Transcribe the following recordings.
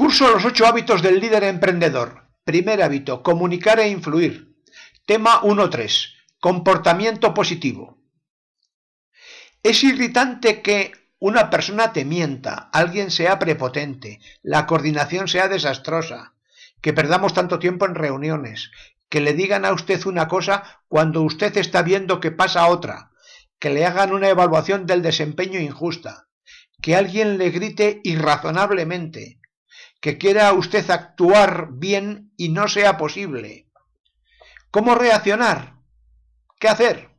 Curso los ocho hábitos del líder emprendedor. Primer hábito, comunicar e influir. Tema 1.3. Comportamiento positivo. Es irritante que una persona te mienta, alguien sea prepotente, la coordinación sea desastrosa, que perdamos tanto tiempo en reuniones, que le digan a usted una cosa cuando usted está viendo que pasa otra, que le hagan una evaluación del desempeño injusta, que alguien le grite irrazonablemente, que quiera usted actuar bien y no sea posible. ¿Cómo reaccionar? ¿Qué hacer?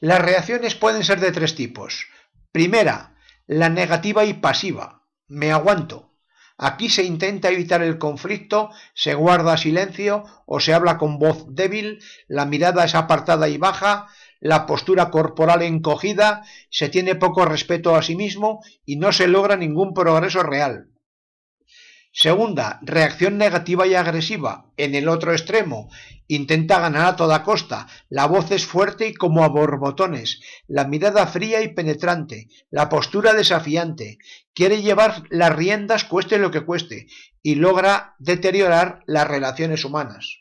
Las reacciones pueden ser de tres tipos. Primera, la negativa y pasiva. Me aguanto. Aquí se intenta evitar el conflicto, se guarda silencio o se habla con voz débil, la mirada es apartada y baja, la postura corporal encogida, se tiene poco respeto a sí mismo y no se logra ningún progreso real. Segunda, reacción negativa y agresiva. En el otro extremo, intenta ganar a toda costa. La voz es fuerte y como a borbotones. La mirada fría y penetrante. La postura desafiante. Quiere llevar las riendas cueste lo que cueste y logra deteriorar las relaciones humanas.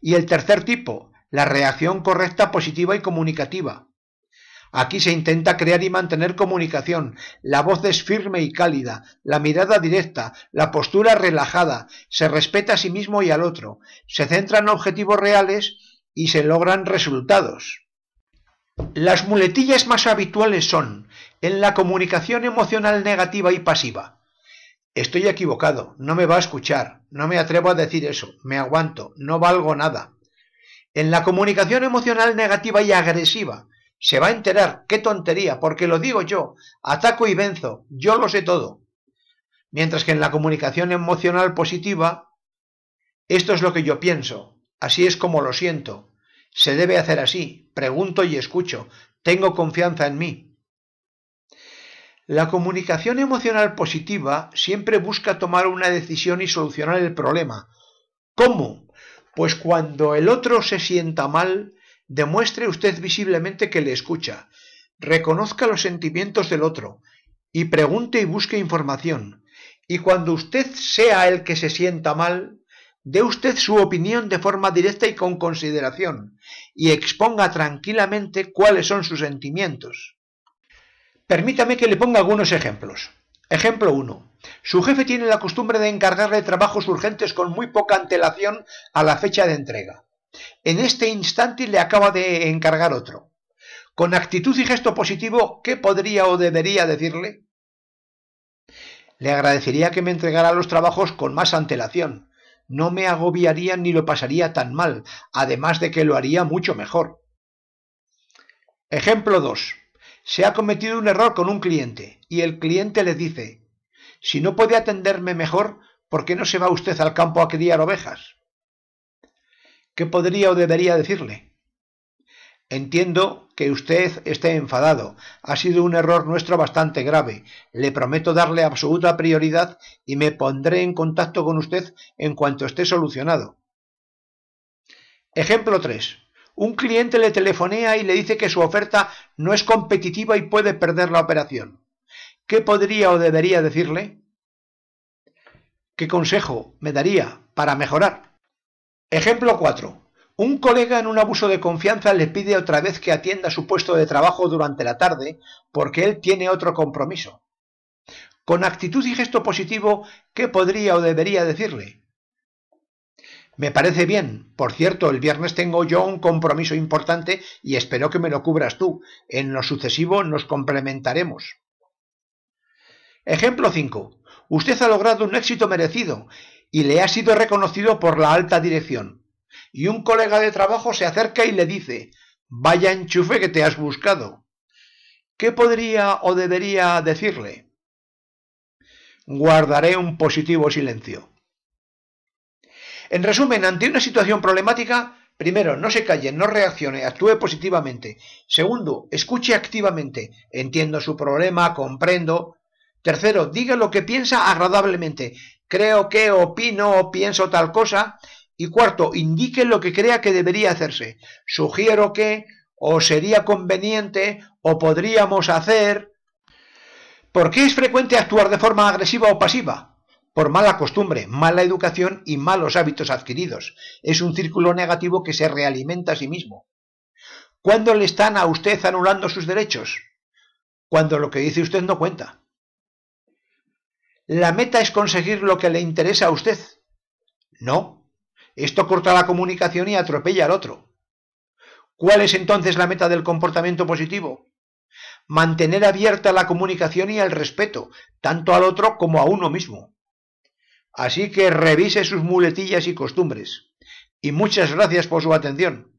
Y el tercer tipo, la reacción correcta, positiva y comunicativa. Aquí se intenta crear y mantener comunicación, la voz es firme y cálida, la mirada directa, la postura relajada, se respeta a sí mismo y al otro, se centra en objetivos reales y se logran resultados. Las muletillas más habituales son en la comunicación emocional negativa y pasiva. Estoy equivocado, no me va a escuchar, no me atrevo a decir eso, me aguanto, no valgo nada. En la comunicación emocional negativa y agresiva, se va a enterar, qué tontería, porque lo digo yo, ataco y venzo, yo lo sé todo. Mientras que en la comunicación emocional positiva, esto es lo que yo pienso, así es como lo siento, se debe hacer así, pregunto y escucho, tengo confianza en mí. La comunicación emocional positiva siempre busca tomar una decisión y solucionar el problema. ¿Cómo? Pues cuando el otro se sienta mal, Demuestre usted visiblemente que le escucha, reconozca los sentimientos del otro, y pregunte y busque información. Y cuando usted sea el que se sienta mal, dé usted su opinión de forma directa y con consideración, y exponga tranquilamente cuáles son sus sentimientos. Permítame que le ponga algunos ejemplos. Ejemplo 1. Su jefe tiene la costumbre de encargarle trabajos urgentes con muy poca antelación a la fecha de entrega. En este instante le acaba de encargar otro. Con actitud y gesto positivo, ¿qué podría o debería decirle? Le agradecería que me entregara los trabajos con más antelación. No me agobiaría ni lo pasaría tan mal, además de que lo haría mucho mejor. Ejemplo 2. Se ha cometido un error con un cliente y el cliente le dice, si no puede atenderme mejor, ¿por qué no se va usted al campo a criar ovejas? ¿Qué podría o debería decirle? Entiendo que usted esté enfadado. Ha sido un error nuestro bastante grave. Le prometo darle absoluta prioridad y me pondré en contacto con usted en cuanto esté solucionado. Ejemplo 3. Un cliente le telefonea y le dice que su oferta no es competitiva y puede perder la operación. ¿Qué podría o debería decirle? ¿Qué consejo me daría para mejorar? Ejemplo 4. Un colega en un abuso de confianza le pide otra vez que atienda su puesto de trabajo durante la tarde porque él tiene otro compromiso. Con actitud y gesto positivo, ¿qué podría o debería decirle? Me parece bien. Por cierto, el viernes tengo yo un compromiso importante y espero que me lo cubras tú. En lo sucesivo nos complementaremos. Ejemplo 5. Usted ha logrado un éxito merecido y le ha sido reconocido por la alta dirección. Y un colega de trabajo se acerca y le dice, vaya enchufe que te has buscado. ¿Qué podría o debería decirle? Guardaré un positivo silencio. En resumen, ante una situación problemática, primero, no se calle, no reaccione, actúe positivamente. Segundo, escuche activamente. Entiendo su problema, comprendo. Tercero, diga lo que piensa agradablemente creo que, opino o pienso tal cosa. Y cuarto, indique lo que crea que debería hacerse. Sugiero que, o sería conveniente, o podríamos hacer. ¿Por qué es frecuente actuar de forma agresiva o pasiva? por mala costumbre, mala educación y malos hábitos adquiridos. Es un círculo negativo que se realimenta a sí mismo. ¿Cuándo le están a usted anulando sus derechos? Cuando lo que dice usted no cuenta. ¿La meta es conseguir lo que le interesa a usted? No. Esto corta la comunicación y atropella al otro. ¿Cuál es entonces la meta del comportamiento positivo? Mantener abierta la comunicación y el respeto, tanto al otro como a uno mismo. Así que revise sus muletillas y costumbres. Y muchas gracias por su atención.